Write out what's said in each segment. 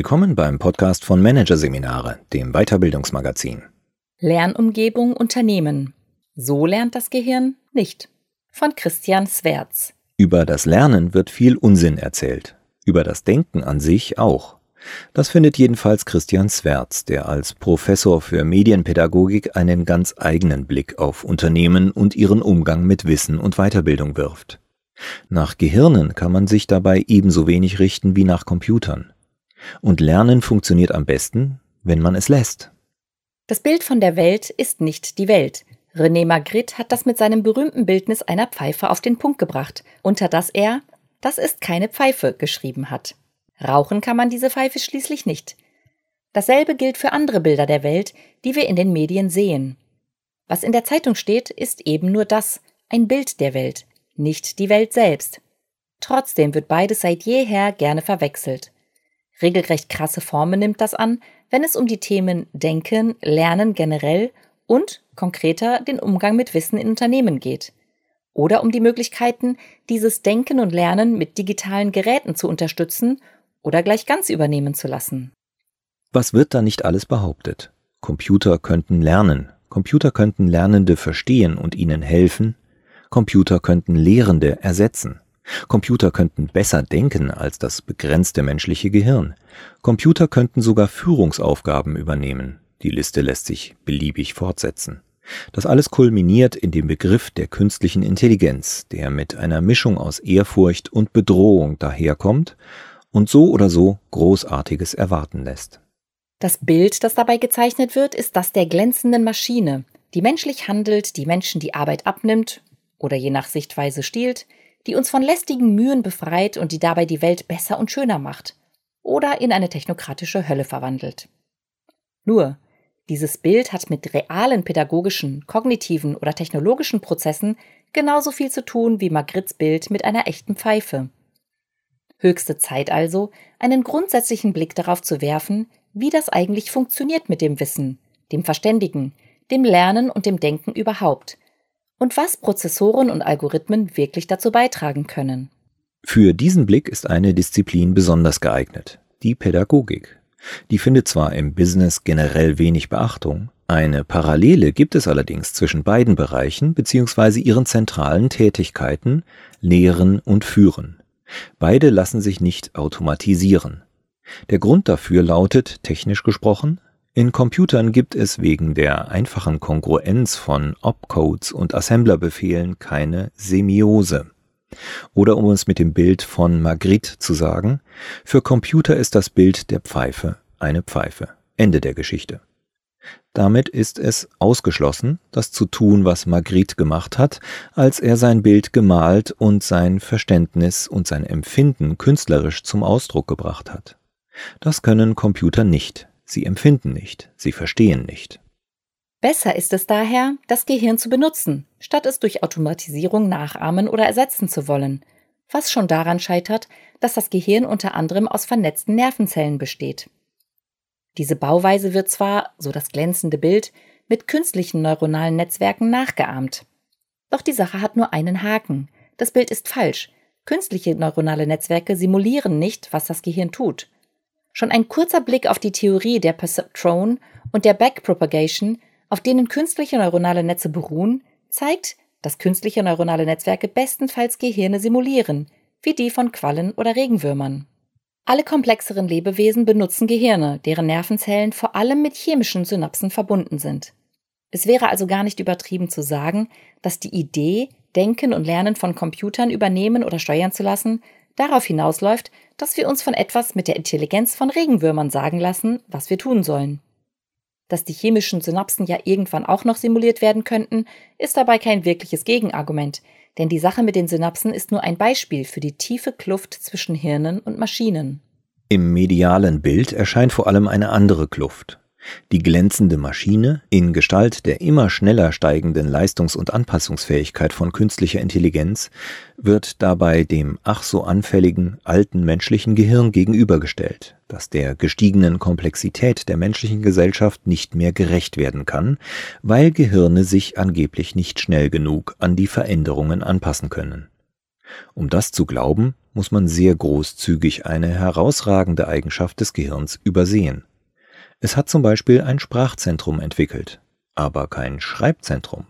Willkommen beim Podcast von Managerseminare, dem Weiterbildungsmagazin. Lernumgebung Unternehmen. So lernt das Gehirn nicht. Von Christian Swerz. Über das Lernen wird viel Unsinn erzählt. Über das Denken an sich auch. Das findet jedenfalls Christian Swerz, der als Professor für Medienpädagogik einen ganz eigenen Blick auf Unternehmen und ihren Umgang mit Wissen und Weiterbildung wirft. Nach Gehirnen kann man sich dabei ebenso wenig richten wie nach Computern. Und Lernen funktioniert am besten, wenn man es lässt. Das Bild von der Welt ist nicht die Welt. René Magritte hat das mit seinem berühmten Bildnis einer Pfeife auf den Punkt gebracht, unter das er Das ist keine Pfeife geschrieben hat. Rauchen kann man diese Pfeife schließlich nicht. Dasselbe gilt für andere Bilder der Welt, die wir in den Medien sehen. Was in der Zeitung steht, ist eben nur das, ein Bild der Welt, nicht die Welt selbst. Trotzdem wird beides seit jeher gerne verwechselt. Regelrecht krasse Formen nimmt das an, wenn es um die Themen Denken, Lernen generell und konkreter den Umgang mit Wissen in Unternehmen geht. Oder um die Möglichkeiten, dieses Denken und Lernen mit digitalen Geräten zu unterstützen oder gleich ganz übernehmen zu lassen. Was wird da nicht alles behauptet? Computer könnten lernen, Computer könnten Lernende verstehen und ihnen helfen, Computer könnten Lehrende ersetzen. Computer könnten besser denken als das begrenzte menschliche Gehirn. Computer könnten sogar Führungsaufgaben übernehmen. Die Liste lässt sich beliebig fortsetzen. Das alles kulminiert in dem Begriff der künstlichen Intelligenz, der mit einer Mischung aus Ehrfurcht und Bedrohung daherkommt und so oder so Großartiges erwarten lässt. Das Bild, das dabei gezeichnet wird, ist das der glänzenden Maschine, die menschlich handelt, die Menschen die Arbeit abnimmt oder je nach Sichtweise stiehlt, die uns von lästigen Mühen befreit und die dabei die Welt besser und schöner macht oder in eine technokratische Hölle verwandelt. Nur, dieses Bild hat mit realen pädagogischen, kognitiven oder technologischen Prozessen genauso viel zu tun wie Magrittes Bild mit einer echten Pfeife. Höchste Zeit also, einen grundsätzlichen Blick darauf zu werfen, wie das eigentlich funktioniert mit dem Wissen, dem Verständigen, dem Lernen und dem Denken überhaupt und was Prozessoren und Algorithmen wirklich dazu beitragen können. Für diesen Blick ist eine Disziplin besonders geeignet, die Pädagogik. Die findet zwar im Business generell wenig Beachtung, eine Parallele gibt es allerdings zwischen beiden Bereichen bzw. ihren zentralen Tätigkeiten Lehren und Führen. Beide lassen sich nicht automatisieren. Der Grund dafür lautet, technisch gesprochen, in Computern gibt es wegen der einfachen Kongruenz von Opcodes und Assemblerbefehlen keine Semiose. Oder um es mit dem Bild von Magritte zu sagen, für Computer ist das Bild der Pfeife eine Pfeife. Ende der Geschichte. Damit ist es ausgeschlossen, das zu tun, was Magritte gemacht hat, als er sein Bild gemalt und sein Verständnis und sein Empfinden künstlerisch zum Ausdruck gebracht hat. Das können Computer nicht. Sie empfinden nicht, sie verstehen nicht. Besser ist es daher, das Gehirn zu benutzen, statt es durch Automatisierung nachahmen oder ersetzen zu wollen, was schon daran scheitert, dass das Gehirn unter anderem aus vernetzten Nervenzellen besteht. Diese Bauweise wird zwar, so das glänzende Bild, mit künstlichen neuronalen Netzwerken nachgeahmt. Doch die Sache hat nur einen Haken. Das Bild ist falsch. Künstliche neuronale Netzwerke simulieren nicht, was das Gehirn tut. Schon ein kurzer Blick auf die Theorie der Perceptron und der Backpropagation, auf denen künstliche neuronale Netze beruhen, zeigt, dass künstliche neuronale Netzwerke bestenfalls Gehirne simulieren, wie die von Quallen oder Regenwürmern. Alle komplexeren Lebewesen benutzen Gehirne, deren Nervenzellen vor allem mit chemischen Synapsen verbunden sind. Es wäre also gar nicht übertrieben zu sagen, dass die Idee, Denken und Lernen von Computern übernehmen oder steuern zu lassen, darauf hinausläuft, dass wir uns von etwas mit der Intelligenz von Regenwürmern sagen lassen, was wir tun sollen. Dass die chemischen Synapsen ja irgendwann auch noch simuliert werden könnten, ist dabei kein wirkliches Gegenargument, denn die Sache mit den Synapsen ist nur ein Beispiel für die tiefe Kluft zwischen Hirnen und Maschinen. Im medialen Bild erscheint vor allem eine andere Kluft. Die glänzende Maschine in Gestalt der immer schneller steigenden Leistungs- und Anpassungsfähigkeit von künstlicher Intelligenz wird dabei dem ach so anfälligen alten menschlichen Gehirn gegenübergestellt, das der gestiegenen Komplexität der menschlichen Gesellschaft nicht mehr gerecht werden kann, weil Gehirne sich angeblich nicht schnell genug an die Veränderungen anpassen können. Um das zu glauben, muss man sehr großzügig eine herausragende Eigenschaft des Gehirns übersehen. Es hat zum Beispiel ein Sprachzentrum entwickelt, aber kein Schreibzentrum.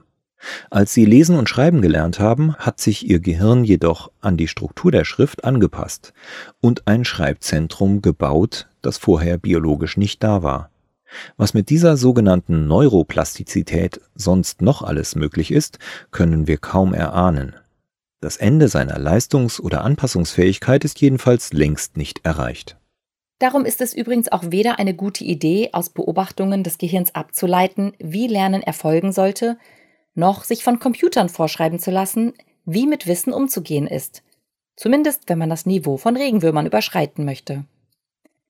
Als sie lesen und schreiben gelernt haben, hat sich ihr Gehirn jedoch an die Struktur der Schrift angepasst und ein Schreibzentrum gebaut, das vorher biologisch nicht da war. Was mit dieser sogenannten Neuroplastizität sonst noch alles möglich ist, können wir kaum erahnen. Das Ende seiner Leistungs- oder Anpassungsfähigkeit ist jedenfalls längst nicht erreicht. Darum ist es übrigens auch weder eine gute Idee, aus Beobachtungen des Gehirns abzuleiten, wie Lernen erfolgen sollte, noch sich von Computern vorschreiben zu lassen, wie mit Wissen umzugehen ist. Zumindest wenn man das Niveau von Regenwürmern überschreiten möchte.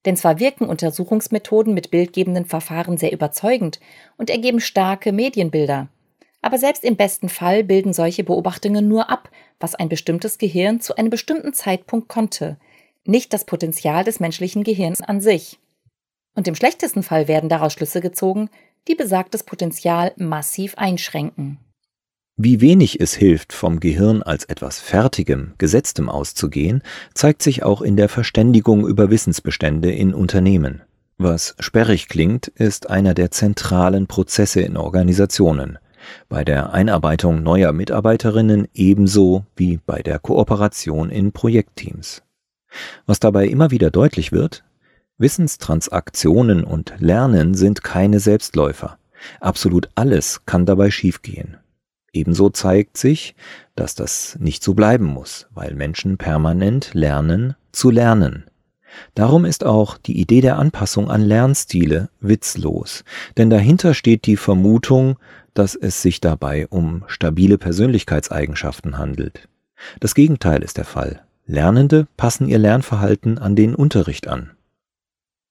Denn zwar wirken Untersuchungsmethoden mit bildgebenden Verfahren sehr überzeugend und ergeben starke Medienbilder, aber selbst im besten Fall bilden solche Beobachtungen nur ab, was ein bestimmtes Gehirn zu einem bestimmten Zeitpunkt konnte, nicht das Potenzial des menschlichen Gehirns an sich. Und im schlechtesten Fall werden daraus Schlüsse gezogen, die besagtes Potenzial massiv einschränken. Wie wenig es hilft, vom Gehirn als etwas Fertigem, Gesetztem auszugehen, zeigt sich auch in der Verständigung über Wissensbestände in Unternehmen. Was sperrig klingt, ist einer der zentralen Prozesse in Organisationen, bei der Einarbeitung neuer Mitarbeiterinnen ebenso wie bei der Kooperation in Projektteams. Was dabei immer wieder deutlich wird, Wissenstransaktionen und Lernen sind keine Selbstläufer. Absolut alles kann dabei schiefgehen. Ebenso zeigt sich, dass das nicht so bleiben muss, weil Menschen permanent lernen zu lernen. Darum ist auch die Idee der Anpassung an Lernstile witzlos, denn dahinter steht die Vermutung, dass es sich dabei um stabile Persönlichkeitseigenschaften handelt. Das Gegenteil ist der Fall. Lernende passen ihr Lernverhalten an den Unterricht an.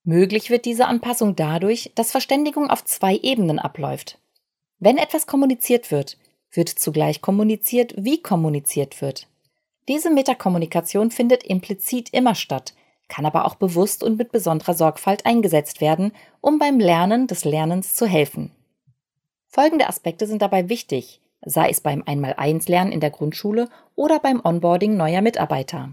Möglich wird diese Anpassung dadurch, dass Verständigung auf zwei Ebenen abläuft. Wenn etwas kommuniziert wird, wird zugleich kommuniziert, wie kommuniziert wird. Diese Metakommunikation findet implizit immer statt, kann aber auch bewusst und mit besonderer Sorgfalt eingesetzt werden, um beim Lernen des Lernens zu helfen. Folgende Aspekte sind dabei wichtig, sei es beim Einmal-Eins-Lernen in der Grundschule oder beim Onboarding neuer Mitarbeiter.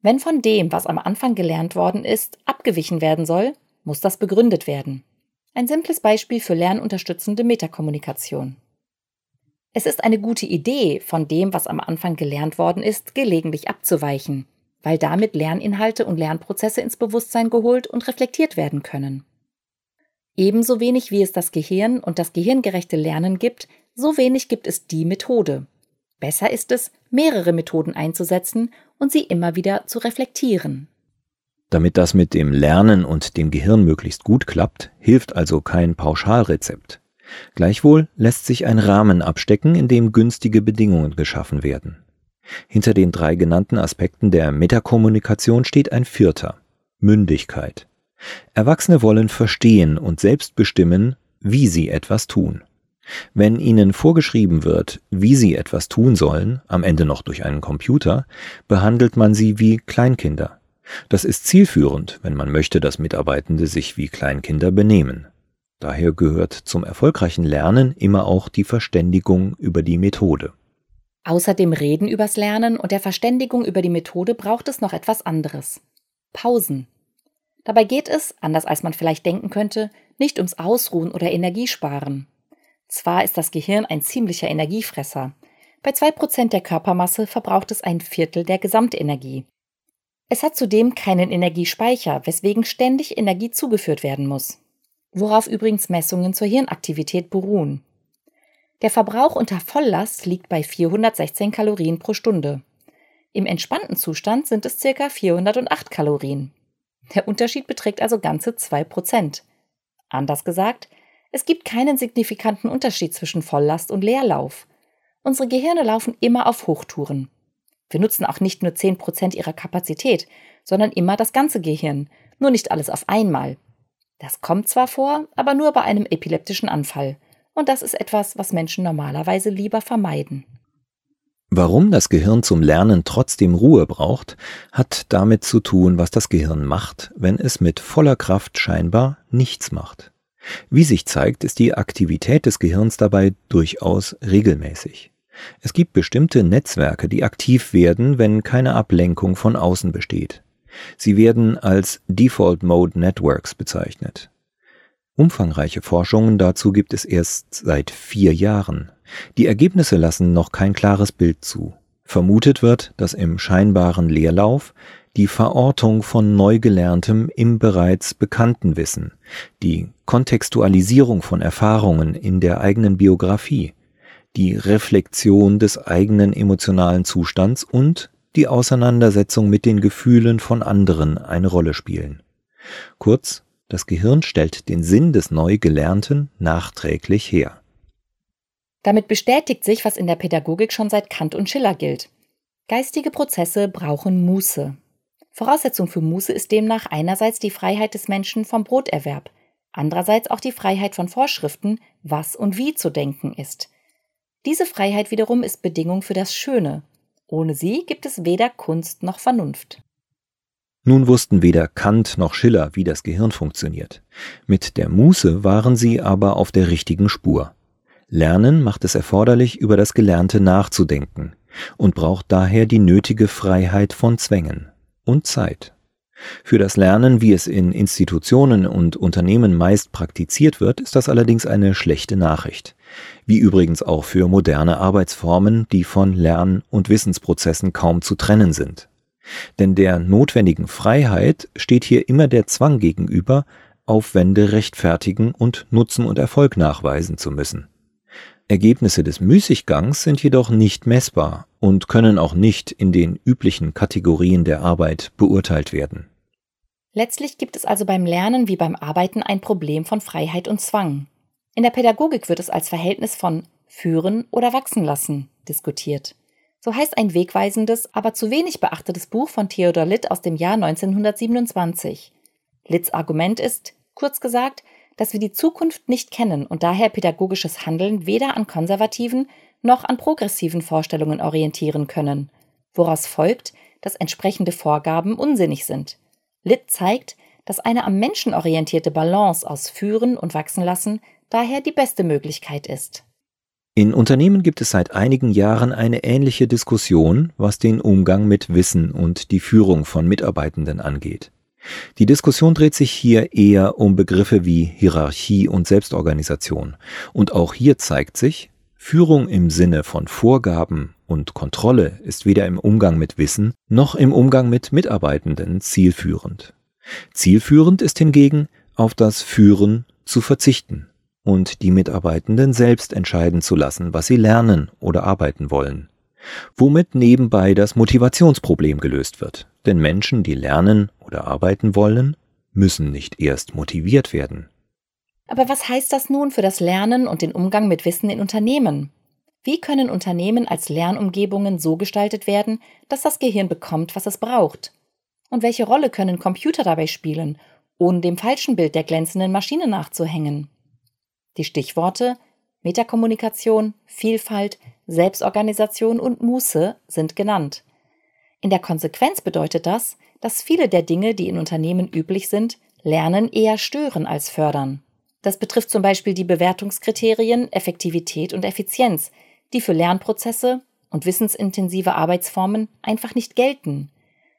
Wenn von dem, was am Anfang gelernt worden ist, abgewichen werden soll, muss das begründet werden. Ein simples Beispiel für lernunterstützende Metakommunikation. Es ist eine gute Idee, von dem, was am Anfang gelernt worden ist, gelegentlich abzuweichen, weil damit Lerninhalte und Lernprozesse ins Bewusstsein geholt und reflektiert werden können. Ebenso wenig wie es das Gehirn und das gehirngerechte Lernen gibt, so wenig gibt es die Methode. Besser ist es, mehrere Methoden einzusetzen und sie immer wieder zu reflektieren. Damit das mit dem Lernen und dem Gehirn möglichst gut klappt, hilft also kein Pauschalrezept. Gleichwohl lässt sich ein Rahmen abstecken, in dem günstige Bedingungen geschaffen werden. Hinter den drei genannten Aspekten der Metakommunikation steht ein vierter Mündigkeit. Erwachsene wollen verstehen und selbst bestimmen, wie sie etwas tun. Wenn ihnen vorgeschrieben wird, wie sie etwas tun sollen, am Ende noch durch einen Computer, behandelt man sie wie Kleinkinder. Das ist zielführend, wenn man möchte, dass Mitarbeitende sich wie Kleinkinder benehmen. Daher gehört zum erfolgreichen Lernen immer auch die Verständigung über die Methode. Außer dem Reden übers Lernen und der Verständigung über die Methode braucht es noch etwas anderes. Pausen. Dabei geht es, anders als man vielleicht denken könnte, nicht ums Ausruhen oder Energiesparen. Zwar ist das Gehirn ein ziemlicher Energiefresser. Bei zwei Prozent der Körpermasse verbraucht es ein Viertel der Gesamtenergie. Es hat zudem keinen Energiespeicher, weswegen ständig Energie zugeführt werden muss. Worauf übrigens Messungen zur Hirnaktivität beruhen. Der Verbrauch unter Volllast liegt bei 416 Kalorien pro Stunde. Im entspannten Zustand sind es ca. 408 Kalorien. Der Unterschied beträgt also ganze 2%. Anders gesagt, es gibt keinen signifikanten Unterschied zwischen Volllast und Leerlauf. Unsere Gehirne laufen immer auf Hochtouren. Wir nutzen auch nicht nur 10% ihrer Kapazität, sondern immer das ganze Gehirn, nur nicht alles auf einmal. Das kommt zwar vor, aber nur bei einem epileptischen Anfall. Und das ist etwas, was Menschen normalerweise lieber vermeiden. Warum das Gehirn zum Lernen trotzdem Ruhe braucht, hat damit zu tun, was das Gehirn macht, wenn es mit voller Kraft scheinbar nichts macht. Wie sich zeigt, ist die Aktivität des Gehirns dabei durchaus regelmäßig. Es gibt bestimmte Netzwerke, die aktiv werden, wenn keine Ablenkung von außen besteht. Sie werden als Default Mode Networks bezeichnet. Umfangreiche Forschungen dazu gibt es erst seit vier Jahren. Die Ergebnisse lassen noch kein klares Bild zu. Vermutet wird, dass im scheinbaren Leerlauf die Verortung von Neugelerntem im bereits bekannten Wissen, die Kontextualisierung von Erfahrungen in der eigenen Biografie, die Reflexion des eigenen emotionalen Zustands und die Auseinandersetzung mit den Gefühlen von anderen eine Rolle spielen. Kurz, das Gehirn stellt den Sinn des Neugelernten nachträglich her. Damit bestätigt sich, was in der Pädagogik schon seit Kant und Schiller gilt. Geistige Prozesse brauchen Muße. Voraussetzung für Muße ist demnach einerseits die Freiheit des Menschen vom Broterwerb, andererseits auch die Freiheit von Vorschriften, was und wie zu denken ist. Diese Freiheit wiederum ist Bedingung für das Schöne. Ohne sie gibt es weder Kunst noch Vernunft. Nun wussten weder Kant noch Schiller, wie das Gehirn funktioniert. Mit der Muße waren sie aber auf der richtigen Spur. Lernen macht es erforderlich, über das Gelernte nachzudenken und braucht daher die nötige Freiheit von Zwängen und Zeit. Für das Lernen, wie es in Institutionen und Unternehmen meist praktiziert wird, ist das allerdings eine schlechte Nachricht. Wie übrigens auch für moderne Arbeitsformen, die von Lern- und Wissensprozessen kaum zu trennen sind. Denn der notwendigen Freiheit steht hier immer der Zwang gegenüber, Aufwände rechtfertigen und Nutzen und Erfolg nachweisen zu müssen. Ergebnisse des Müßiggangs sind jedoch nicht messbar und können auch nicht in den üblichen Kategorien der Arbeit beurteilt werden. Letztlich gibt es also beim Lernen wie beim Arbeiten ein Problem von Freiheit und Zwang. In der Pädagogik wird es als Verhältnis von führen oder wachsen lassen diskutiert. So heißt ein wegweisendes, aber zu wenig beachtetes Buch von Theodor Litt aus dem Jahr 1927. Litts Argument ist, kurz gesagt, dass wir die Zukunft nicht kennen und daher pädagogisches Handeln weder an konservativen noch an progressiven Vorstellungen orientieren können, woraus folgt, dass entsprechende Vorgaben unsinnig sind. Litt zeigt, dass eine am Menschen orientierte Balance aus Führen und Wachsen lassen daher die beste Möglichkeit ist. In Unternehmen gibt es seit einigen Jahren eine ähnliche Diskussion, was den Umgang mit Wissen und die Führung von Mitarbeitenden angeht. Die Diskussion dreht sich hier eher um Begriffe wie Hierarchie und Selbstorganisation. Und auch hier zeigt sich, Führung im Sinne von Vorgaben und Kontrolle ist weder im Umgang mit Wissen noch im Umgang mit Mitarbeitenden zielführend. Zielführend ist hingegen, auf das Führen zu verzichten und die Mitarbeitenden selbst entscheiden zu lassen, was sie lernen oder arbeiten wollen. Womit nebenbei das Motivationsproblem gelöst wird. Denn Menschen, die lernen oder arbeiten wollen, müssen nicht erst motiviert werden. Aber was heißt das nun für das Lernen und den Umgang mit Wissen in Unternehmen? Wie können Unternehmen als Lernumgebungen so gestaltet werden, dass das Gehirn bekommt, was es braucht? Und welche Rolle können Computer dabei spielen, ohne dem falschen Bild der glänzenden Maschine nachzuhängen? Die Stichworte Metakommunikation, Vielfalt, Selbstorganisation und Muße sind genannt. In der Konsequenz bedeutet das, dass viele der Dinge, die in Unternehmen üblich sind, Lernen eher stören als fördern. Das betrifft zum Beispiel die Bewertungskriterien Effektivität und Effizienz, die für Lernprozesse und wissensintensive Arbeitsformen einfach nicht gelten.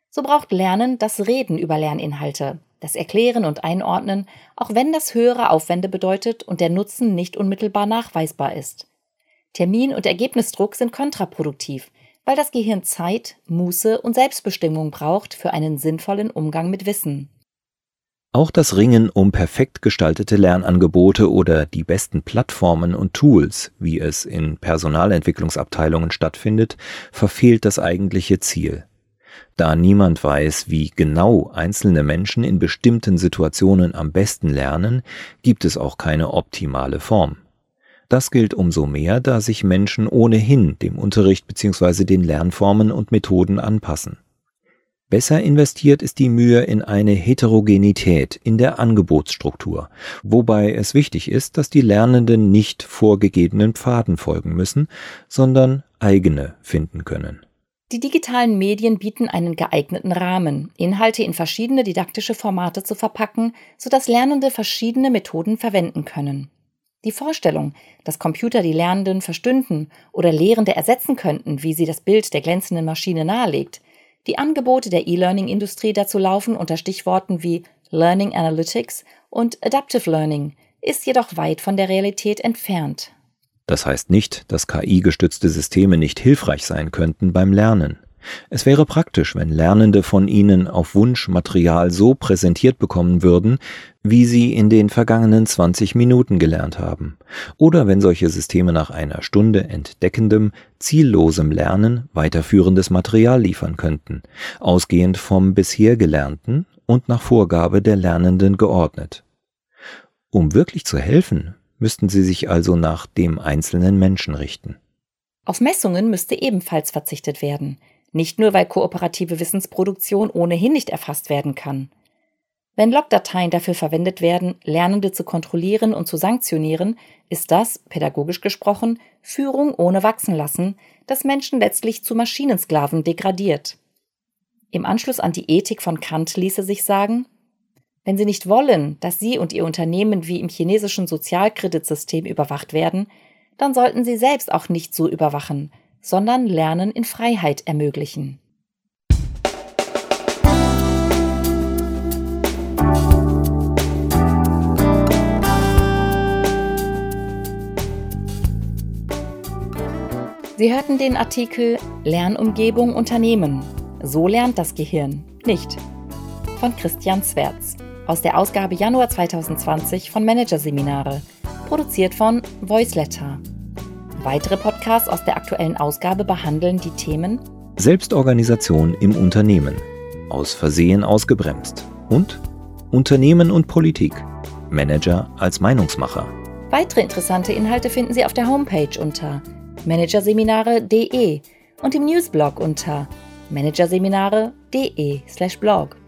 So braucht Lernen das Reden über Lerninhalte, das Erklären und Einordnen, auch wenn das höhere Aufwände bedeutet und der Nutzen nicht unmittelbar nachweisbar ist. Termin- und Ergebnisdruck sind kontraproduktiv, weil das Gehirn Zeit, Muße und Selbstbestimmung braucht für einen sinnvollen Umgang mit Wissen. Auch das Ringen um perfekt gestaltete Lernangebote oder die besten Plattformen und Tools, wie es in Personalentwicklungsabteilungen stattfindet, verfehlt das eigentliche Ziel. Da niemand weiß, wie genau einzelne Menschen in bestimmten Situationen am besten lernen, gibt es auch keine optimale Form. Das gilt umso mehr, da sich Menschen ohnehin dem Unterricht bzw. den Lernformen und Methoden anpassen. Besser investiert ist die Mühe in eine Heterogenität in der Angebotsstruktur, wobei es wichtig ist, dass die Lernenden nicht vorgegebenen Pfaden folgen müssen, sondern eigene finden können. Die digitalen Medien bieten einen geeigneten Rahmen, Inhalte in verschiedene didaktische Formate zu verpacken, sodass Lernende verschiedene Methoden verwenden können. Die Vorstellung, dass Computer die Lernenden verstünden oder Lehrende ersetzen könnten, wie sie das Bild der glänzenden Maschine nahelegt, die Angebote der E-Learning-Industrie dazu laufen unter Stichworten wie Learning Analytics und Adaptive Learning, ist jedoch weit von der Realität entfernt. Das heißt nicht, dass KI-gestützte Systeme nicht hilfreich sein könnten beim Lernen. Es wäre praktisch, wenn Lernende von ihnen auf Wunsch Material so präsentiert bekommen würden, wie sie in den vergangenen 20 Minuten gelernt haben, oder wenn solche Systeme nach einer Stunde entdeckendem, ziellosem Lernen weiterführendes Material liefern könnten, ausgehend vom bisher Gelernten und nach Vorgabe der Lernenden geordnet. Um wirklich zu helfen, müssten sie sich also nach dem einzelnen Menschen richten. Auf Messungen müsste ebenfalls verzichtet werden, nicht nur, weil kooperative Wissensproduktion ohnehin nicht erfasst werden kann. Wenn Logdateien dafür verwendet werden, Lernende zu kontrollieren und zu sanktionieren, ist das, pädagogisch gesprochen, Führung ohne Wachsenlassen, das Menschen letztlich zu Maschinensklaven degradiert. Im Anschluss an die Ethik von Kant ließe sich sagen, wenn Sie nicht wollen, dass Sie und Ihr Unternehmen wie im chinesischen Sozialkreditsystem überwacht werden, dann sollten Sie selbst auch nicht so überwachen, sondern Lernen in Freiheit ermöglichen. Sie hörten den Artikel Lernumgebung Unternehmen. So lernt das Gehirn nicht. Von Christian Zwerz aus der Ausgabe Januar 2020 von Managerseminare, produziert von Voiceletter. Weitere Podcasts aus der aktuellen Ausgabe behandeln die Themen Selbstorganisation im Unternehmen, aus Versehen ausgebremst und Unternehmen und Politik, Manager als Meinungsmacher. Weitere interessante Inhalte finden Sie auf der Homepage unter managerseminare.de und im Newsblog unter managerseminare.de/blog.